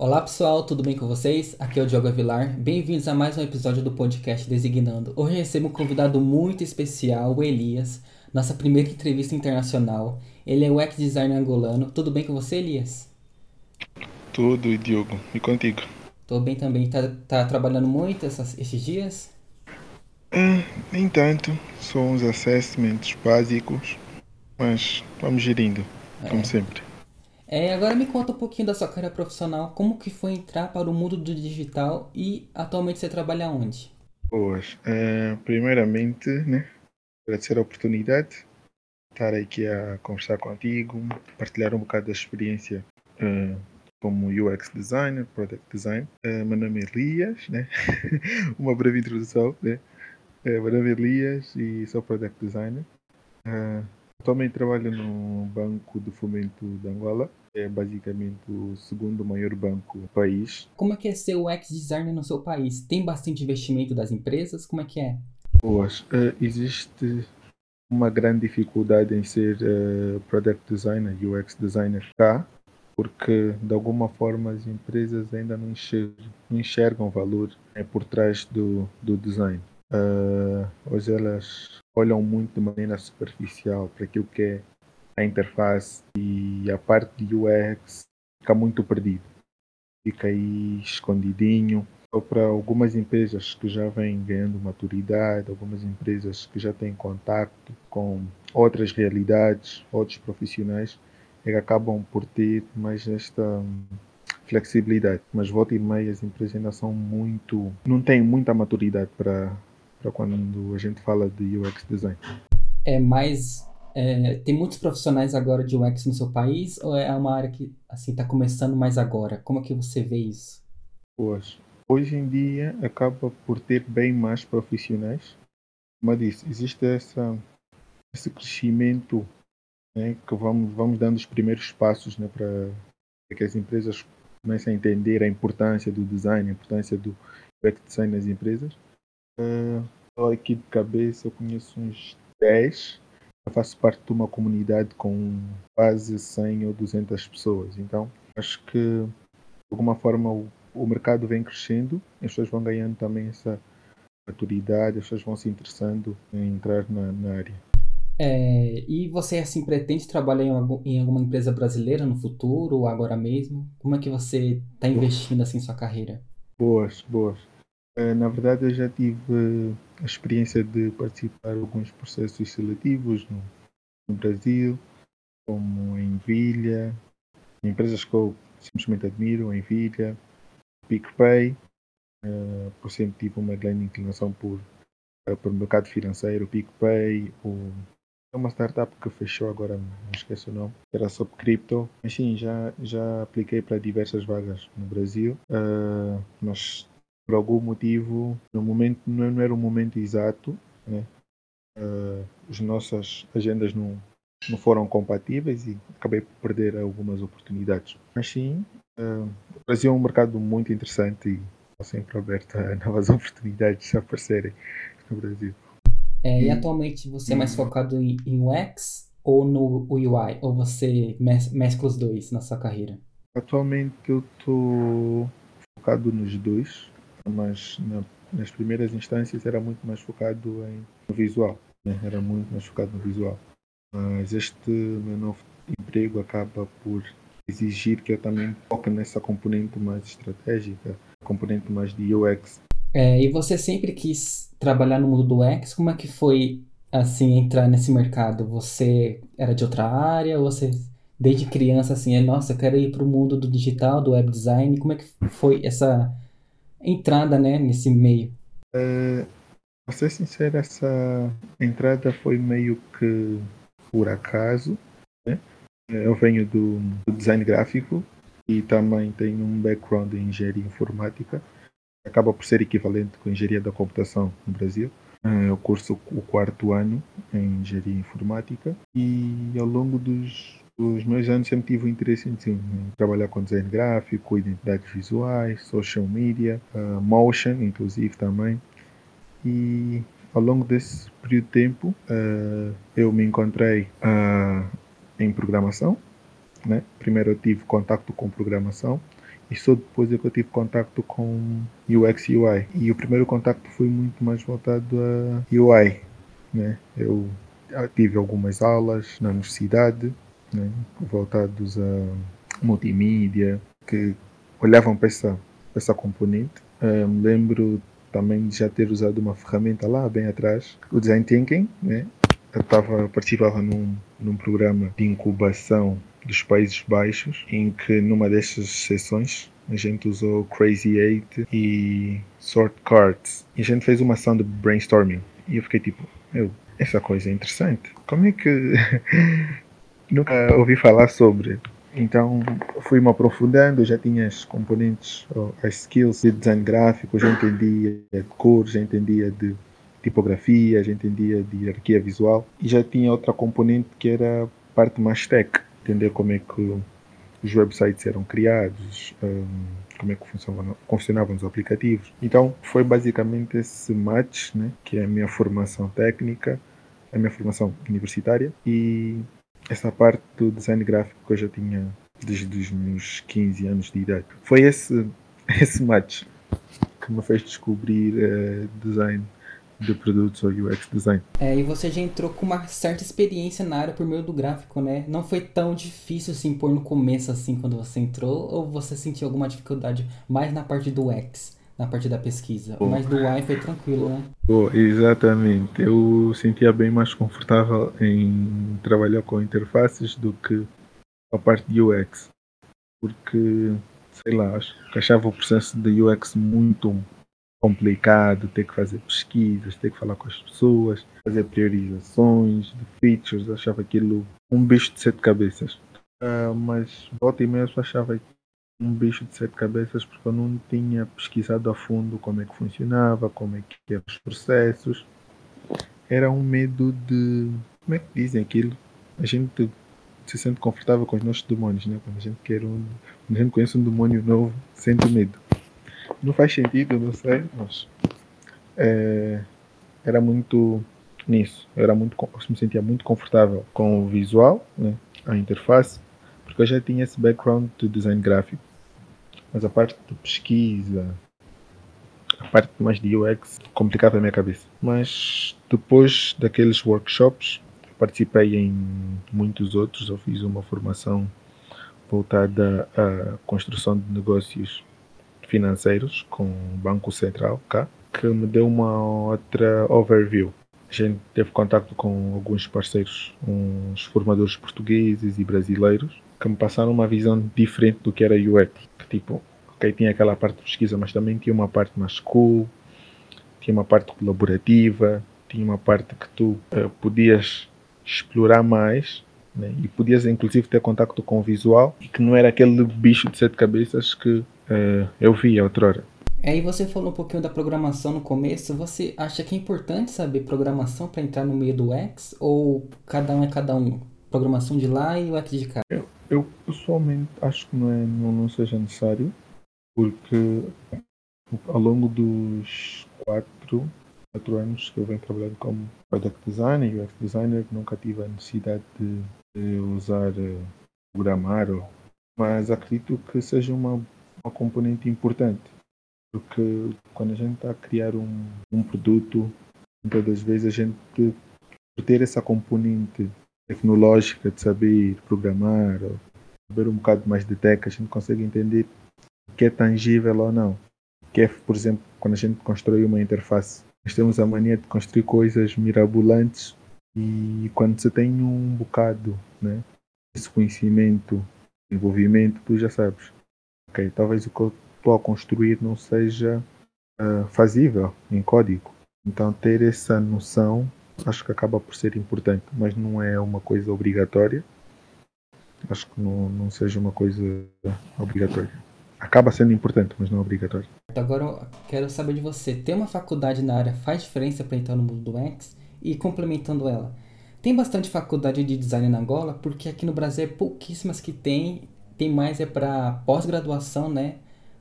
Olá pessoal, tudo bem com vocês? Aqui é o Diogo Avilar. Bem-vindos a mais um episódio do podcast Designando. Hoje recebo um convidado muito especial, o Elias, nossa primeira entrevista internacional. Ele é o UX designer angolano. Tudo bem com você, Elias? Tudo, Diogo. E contigo? Tô bem também. Tá, tá trabalhando muito essas, esses dias? É, nem tanto. São uns assessments básicos, mas vamos gerindo, como sempre. É, agora me conta um pouquinho da sua carreira profissional, como que foi entrar para o mundo do digital e atualmente você trabalha onde? Boas. É, primeiramente, né, agradecer a oportunidade de estar aqui a conversar contigo, partilhar um bocado da experiência é, como UX designer, product design. É, meu nome é Elias, né? uma breve introdução, né? É, meu nome é Elias e sou product designer. É, atualmente trabalho no Banco de Fomento de Angola. É basicamente o segundo maior banco do país. Como é que é ser UX designer no seu país? Tem bastante investimento das empresas? Como é que é? Boas. Uh, existe uma grande dificuldade em ser uh, product designer, UX designer cá, porque de alguma forma as empresas ainda não enxergam, não enxergam valor né, por trás do, do design. Uh, hoje elas olham muito de maneira superficial para aquilo que é a interface e a parte de UX fica muito perdido. Fica aí escondidinho. Ou para algumas empresas que já vêm ganhando maturidade, algumas empresas que já têm contato com outras realidades, outros profissionais, é que acabam por ter mais esta flexibilidade. Mas volta e meia as empresas ainda são muito. não têm muita maturidade para para quando a gente fala de UX design? É mais é, tem muitos profissionais agora de UX no seu país ou é uma área que assim está começando mais agora? Como é que você vê isso? Pois, hoje em dia acaba por ter bem mais profissionais, mas disse, existe essa, esse crescimento né, que vamos, vamos dando os primeiros passos né, para que as empresas comecem a entender a importância do design, a importância do UX design nas empresas. Uh, aqui de cabeça eu conheço uns 10. Eu faço parte de uma comunidade com quase 100 ou 200 pessoas. Então, acho que de alguma forma o, o mercado vem crescendo, as pessoas vão ganhando também essa maturidade, as pessoas vão se interessando em entrar na, na área. É, e você assim pretende trabalhar em, algum, em, alguma empresa brasileira no futuro ou agora mesmo? Como é que você está investindo assim sua carreira? Boas, boas. Eh, na verdade, eu já tive a experiência de participar em alguns processos seletivos no, no Brasil, como a Envilha, empresas que eu simplesmente admiro, a Envilha, PicPay, uh, por sempre tive uma grande inclinação por, uh, por mercado financeiro, PicPay, o, é uma startup que fechou agora, não esqueço o nome, era sobre cripto, mas sim, já, já apliquei para diversas vagas no Brasil, uh, mas por algum motivo, no momento não era o momento exato, né? uh, as nossas agendas não, não foram compatíveis e acabei por perder algumas oportunidades. Mas sim, uh, o Brasil é um mercado muito interessante e está sempre aberto a novas oportunidades a aparecerem no Brasil. É, e atualmente você é mais focado em, em UX ou no UI? Ou você mes mescla os dois na sua carreira? Atualmente eu estou focado nos dois mas na, nas primeiras instâncias era muito mais focado em, no visual, né? era muito mais focado no visual. Mas este meu novo emprego acaba por exigir que eu também foque nessa componente mais estratégica, componente mais de UX. É, e você sempre quis trabalhar no mundo do UX? Como é que foi assim entrar nesse mercado? Você era de outra área? Ou você desde criança assim, é, nossa, eu quero ir para o mundo do digital, do web design? Como é que foi essa entrada né, nesse meio? Uh, pra ser sincero, essa entrada foi meio que por acaso. Né? Eu venho do, do design gráfico e também tenho um background em engenharia informática. Acaba por ser equivalente com engenharia da computação no Brasil. Eu curso o quarto ano em engenharia informática e ao longo dos os meus anos sempre tive o interesse em, em trabalhar com design gráfico, identidades visuais, social media, uh, motion, inclusive também. E ao longo desse período de tempo, uh, eu me encontrei uh, em programação. Né? Primeiro eu tive contato com programação e só depois é que eu tive contato com UX e UI. E o primeiro contato foi muito mais voltado a UI. Né? Eu tive algumas aulas na universidade né? voltados a multimídia que olhavam para essa, essa componente. Um, lembro também de já ter usado uma ferramenta lá bem atrás, o Design Thinking. Né? Eu tava, participava num, num programa de incubação dos Países Baixos, em que numa dessas sessões a gente usou Crazy Eight e Sort Cards. E a gente fez uma ação de brainstorming. E eu fiquei tipo, meu, essa coisa é interessante. Como é que nunca ouvi falar sobre? Então fui me aprofundando, já tinha as componentes, as skills de design gráfico, já entendia de cor, já entendia de tipografia, já entendia de hierarquia visual e já tinha outra componente que era a parte mais tech entender como é que os websites eram criados, um, como é que funcionavam, funcionavam os aplicativos. Então foi basicamente esse match, né, que é a minha formação técnica, a minha formação universitária e essa parte do design gráfico que eu já tinha desde os meus 15 anos de idade. Foi esse, esse match que me fez descobrir uh, design de produtos ou UX design. É, e você já entrou com uma certa experiência na área por meio do gráfico, né? Não foi tão difícil se impor no começo assim quando você entrou, ou você sentiu alguma dificuldade mais na parte do UX? Na parte da pesquisa, oh. mas do UI foi tranquilo, né? Oh, exatamente, eu sentia bem mais confortável em trabalhar com interfaces do que a parte de UX, porque sei lá, acho que achava o processo de UX muito complicado, ter que fazer pesquisas, ter que falar com as pessoas, fazer priorizações de features, achava aquilo um bicho de sete cabeças. Uh, mas volta e meia achava um bicho de sete cabeças porque eu não tinha pesquisado a fundo como é que funcionava, como é que eram os processos. Era um medo de. Como é que dizem aquilo? A gente se sente confortável com os nossos demônios, né? Quando a gente quer um. Quando a gente conhece um demônio novo, sente medo. Não faz sentido, não sei, mas é, era muito nisso. Eu era muito, eu me sentia muito confortável com o visual, né, a interface, porque eu já tinha esse background de design gráfico. Mas a parte de pesquisa, a parte mais de UX complicava a minha cabeça. Mas depois daqueles workshops, participei em muitos outros. Eu fiz uma formação voltada à construção de negócios financeiros com o Banco Central cá, que me deu uma outra overview. A gente teve contato com alguns parceiros, uns formadores portugueses e brasileiros, que me passaram uma visão diferente do que era UX. Que tipo, ok, tinha aquela parte de pesquisa, mas também tinha uma parte mais cool, tinha uma parte colaborativa, tinha uma parte que tu uh, podias explorar mais né? e podias inclusive ter contato com o visual e que não era aquele bicho de sete cabeças que uh, eu vi outrora. Aí você falou um pouquinho da programação no começo. Você acha que é importante saber programação para entrar no meio do X ou cada um é cada um? Programação de lá e o X de cá? Eu, eu pessoalmente acho que não, é, não, não seja necessário, porque ao longo dos quatro, quatro anos que eu venho trabalhando como product designer e UX designer, nunca tive a necessidade de, de usar uh, programar, mas acredito que seja uma uma componente importante. Porque quando a gente está a criar um, um produto, muitas das vezes a gente, por ter essa componente tecnológica de saber programar, ou saber um bocado mais de tech, a gente consegue entender o que é tangível ou não. Que é, por exemplo, quando a gente constrói uma interface, nós temos a mania de construir coisas mirabolantes e quando você tem um bocado né, esse conhecimento, envolvimento, tu já sabes ok, talvez o que eu estou a construir não seja uh, fazível em código. Então ter essa noção acho que acaba por ser importante, mas não é uma coisa obrigatória. Acho que não, não seja uma coisa obrigatória. Acaba sendo importante, mas não é obrigatório. Agora quero saber de você. Ter uma faculdade na área faz diferença para entrar no mundo do X? E complementando ela, tem bastante faculdade de design na Angola, porque aqui no Brasil é pouquíssimas que tem tem mais é para pós-graduação, né?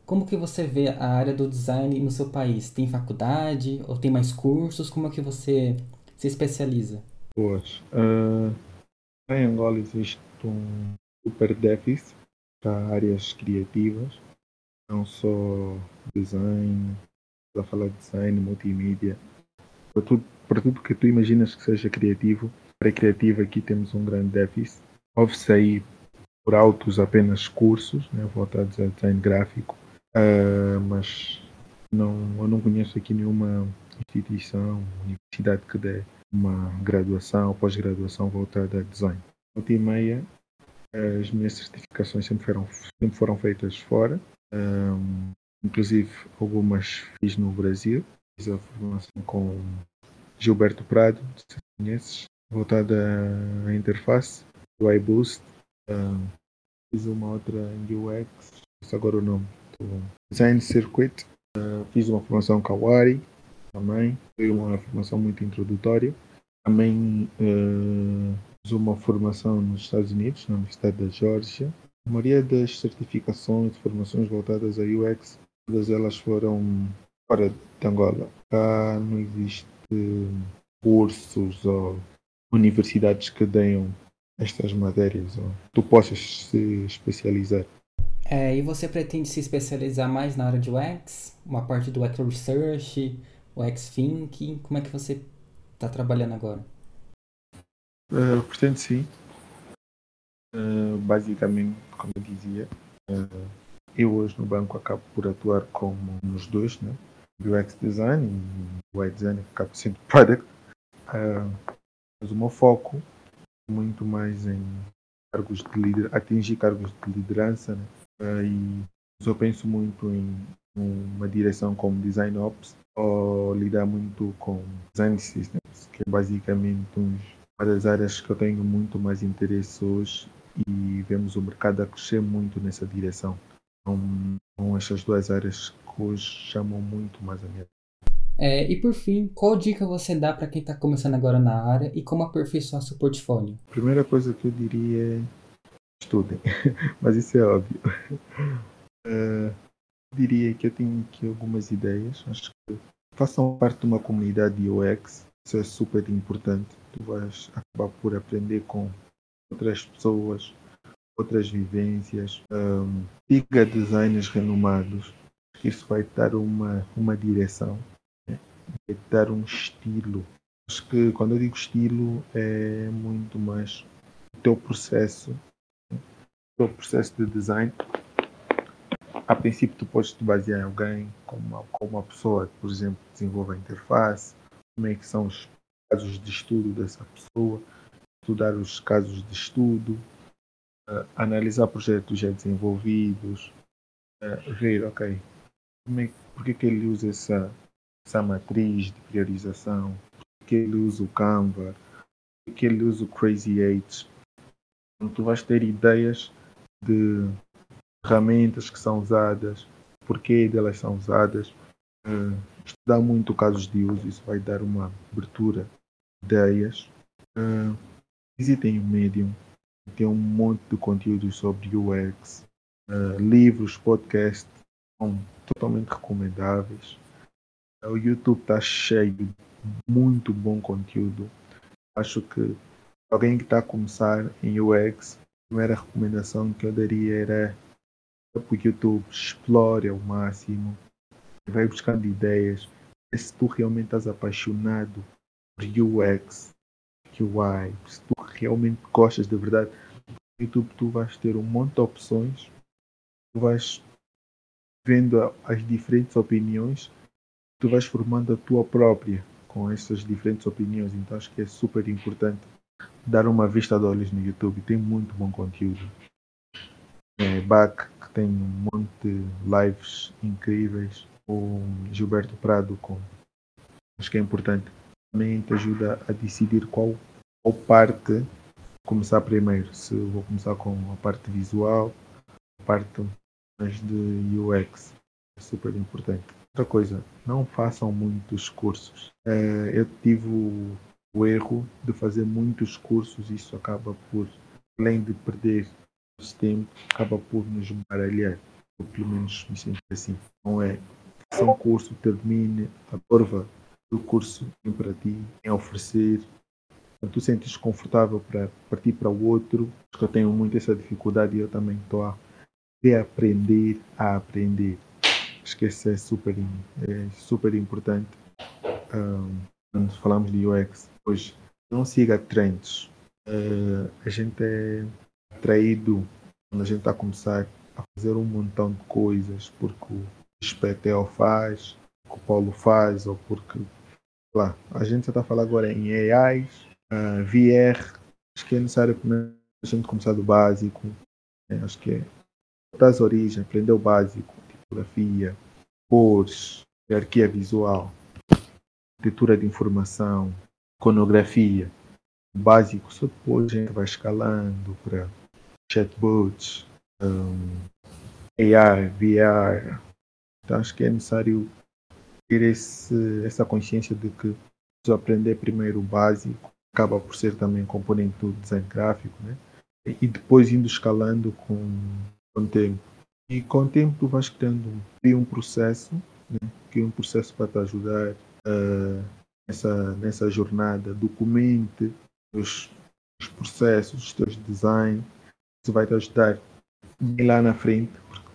Como que você vê a área do design no seu país? Tem faculdade ou tem mais cursos? Como é que você se especializa? Boas. Uh, em Angola existe um super déficit para áreas criativas. não só design, a falar de design, multimídia, para tudo, para tudo que tu imaginas que seja criativo. Para criativo aqui temos um grande déficit. Houve-se aí por altos apenas cursos né, voltados a design gráfico, uh, mas não, eu não conheço aqui nenhuma instituição, universidade que dê uma graduação pós-graduação voltada a design. Volta e meia, as minhas certificações sempre foram, sempre foram feitas fora, um, inclusive algumas fiz no Brasil, fiz a formação com Gilberto Prado, se conheces, voltada à interface, do iBoost, um, fiz uma outra em UX, agora o nome, Design Circuit, uh, fiz uma formação Kawari, também. Foi uma formação muito introdutória. Também uh, fiz uma formação nos Estados Unidos, na Universidade da Geórgia. A maioria das certificações, formações voltadas a UX, todas elas foram fora de Angola. Cá não existe cursos ou universidades que deem estas matérias ou tu possas se especializar. É, e você pretende se especializar mais na área de UX? Uma parte do UX Research? O X-Think? Como é que você está trabalhando agora? Uh, portanto, sim. Uh, basicamente, como eu dizia, uh, eu hoje no banco acabo por atuar como nos dois, né? UX Design e UI Design acabo sendo Product. Uh, mas o meu foco é muito mais em cargos de lider atingir cargos de liderança né? e eu penso muito em uma direção como Design Ops ou lidar muito com design systems, que é basicamente uma das áreas que eu tenho muito mais interesse hoje e vemos o mercado a crescer muito nessa direção. Então, são estas duas áreas que hoje chamam muito mais a minha é, e por fim, qual dica você dá para quem está começando agora na área e como aperfeiçoar seu portfólio? Primeira coisa que eu diria é estudem, mas isso é óbvio. Uh, diria que eu tenho aqui algumas ideias. Acho que façam parte de uma comunidade de UX. Isso é super importante. Tu vais acabar por aprender com outras pessoas, outras vivências. Um, siga designers renomados. Isso vai dar uma, uma direção, né? vai dar um estilo. Acho que quando eu digo estilo é muito mais o teu processo, né? o teu processo de design a princípio tu podes te basear em alguém, como uma, como uma pessoa que, por exemplo, desenvolve a interface, como é que são os casos de estudo dessa pessoa, estudar os casos de estudo, uh, analisar projetos já desenvolvidos, uh, ver, ok, como é, por que, que ele usa essa, essa matriz de priorização, por que ele usa o Canva, por que ele usa o Crazy Eight. Então, tu vais ter ideias de ferramentas que são usadas, porquê delas são usadas, uh, estudar muito casos de uso, isso vai dar uma abertura de ideias. Uh, visitem o Medium, tem um monte de conteúdos sobre UX, uh, livros, podcasts, são totalmente recomendáveis. O YouTube está cheio de muito bom conteúdo. Acho que alguém que está a começar em UX, a primeira recomendação que eu daria era para o YouTube, explore ao máximo, vai buscando ideias. Se tu realmente estás apaixonado por UX, UI, se tu realmente gostas de verdade, no YouTube tu vais ter um monte de opções, tu vais vendo as diferentes opiniões, tu vais formando a tua própria com essas diferentes opiniões. Então acho que é super importante dar uma vista de olhos no YouTube. Tem muito bom conteúdo. É, back tem um monte de lives incríveis. O Gilberto Prado, com, acho que é importante, também te ajuda a decidir qual, qual parte começar primeiro. Se vou começar com a parte visual, a parte mais de UX. É super importante. Outra coisa, não façam muitos cursos. É, eu tive o, erro de fazer muitos cursos, isso acaba por, além de perder nosso tempo acaba por nos baralhar. Eu, pelo menos me sinto assim. Não é se um curso termine, absorva o curso tem para ti, em oferecer. Quando tu sentes confortável para partir para o outro, porque eu tenho muito essa dificuldade e eu também estou a de aprender a aprender. Acho que isso é super, é super importante um, quando falamos de UX. Hoje, não siga trends. Uh, a gente é atraído quando a gente está a começar a fazer um montão de coisas porque o SPTO faz, porque o Paulo faz, ou porque lá, a gente já está a falar agora em AI, uh, VR, acho que é necessário a gente começar do básico, né? acho que é das origens, aprender o básico, tipografia, cores, hierarquia visual, arquitetura de informação, iconografia, o básico, só depois a gente vai escalando para chatbots, um, AR, VR. Então acho que é necessário ter esse, essa consciência de que se aprender primeiro o básico, acaba por ser também componente do design gráfico, né? e depois indo escalando com, com o tempo. E com o tempo tu vais criando um processo, né? que é um processo para te ajudar uh, nessa, nessa jornada. Documente os, os processos, os teus designs, vai te ajudar bem lá na frente, porque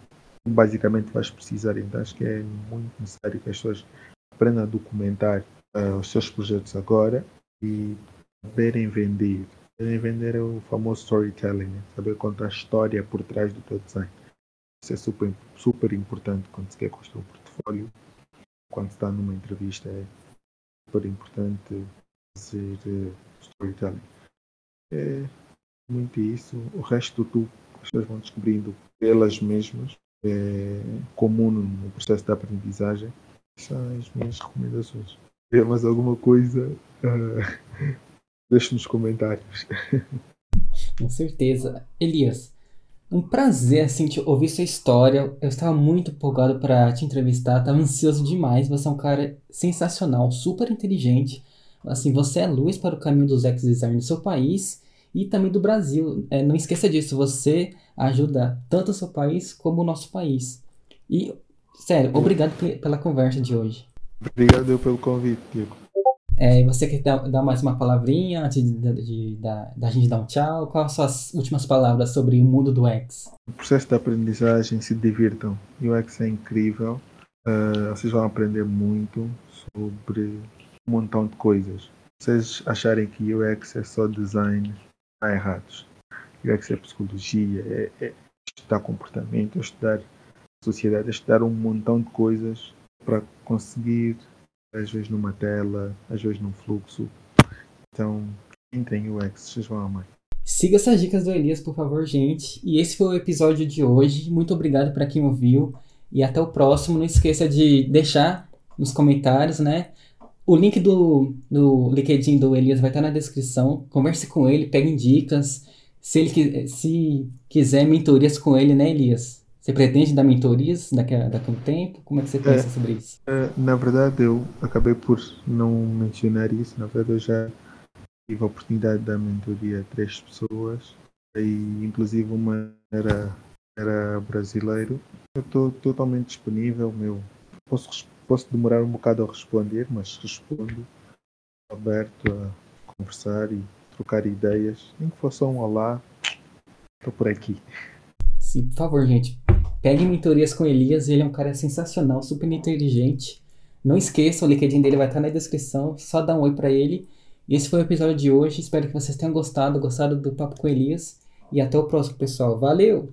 basicamente vais precisar. Então acho que é muito necessário que as pessoas aprendam a documentar uh, os seus projetos agora e saberem vender. Saberem vender é o famoso storytelling, né? saber contar a história por trás do teu design. Isso é super, super importante quando se quer construir um portfólio, quando se está numa entrevista, é super importante fazer uh, storytelling. É muito isso. O resto tu, as pessoas vão descobrindo pelas mesmas, é comum no processo de aprendizagem. São as minhas recomendações. Se mais alguma coisa, uh, deixe nos comentários. Com certeza. Elias, um prazer assim te ouvir sua história. Eu estava muito empolgado para te entrevistar, estava ansioso demais. Você é um cara sensacional, super inteligente. Assim, você é luz para o caminho dos ex-design do seu país e também do Brasil. É, não esqueça disso, você ajuda tanto o seu país como o nosso país. E, sério, obrigado pela conversa de hoje. Obrigado pelo convite, Diego. É, você quer dar, dar, mais uma palavrinha antes de, de, de, da gente dar um tchau? Quais as últimas palavras sobre o mundo do X? O processo de aprendizagem, se divirtam. O UX é incrível. Uh, vocês vão aprender muito sobre um montão de coisas. Vocês acharem que UX é só design, está errados. UX é psicologia, é, é estudar comportamento, é estudar sociedade, é estudar um montão de coisas para conseguir, às vezes numa tela, às vezes num fluxo. Então, entrem em UX, vocês vão amar. Siga essas dicas do Elias, por favor, gente. E esse foi o episódio de hoje. Muito obrigado para quem ouviu. E até o próximo. Não esqueça de deixar nos comentários, né? O link do, do LinkedIn do Elias vai estar na descrição. Converse com ele, pegue dicas. Se ele se quiser mentorias com ele, né, Elias? Você pretende dar mentorias daqui a, daqui a um tempo? Como é que você pensa é, sobre isso? É, na verdade, eu acabei por não mencionar isso. Na verdade, eu já tive a oportunidade de dar mentoria a três pessoas. E, inclusive, uma era, era brasileiro. Eu estou totalmente disponível. Meu, posso responder Posso demorar um bocado a responder, mas respondo aberto a conversar e trocar ideias. Nem que fosse um olá, estou por aqui. Sim, por favor, gente. Peguem mentorias com Elias, ele é um cara sensacional, super inteligente. Não esqueçam, o LinkedIn dele vai estar na descrição, só dá um oi para ele. Esse foi o episódio de hoje, espero que vocês tenham gostado, gostado do papo com Elias. E até o próximo, pessoal. Valeu!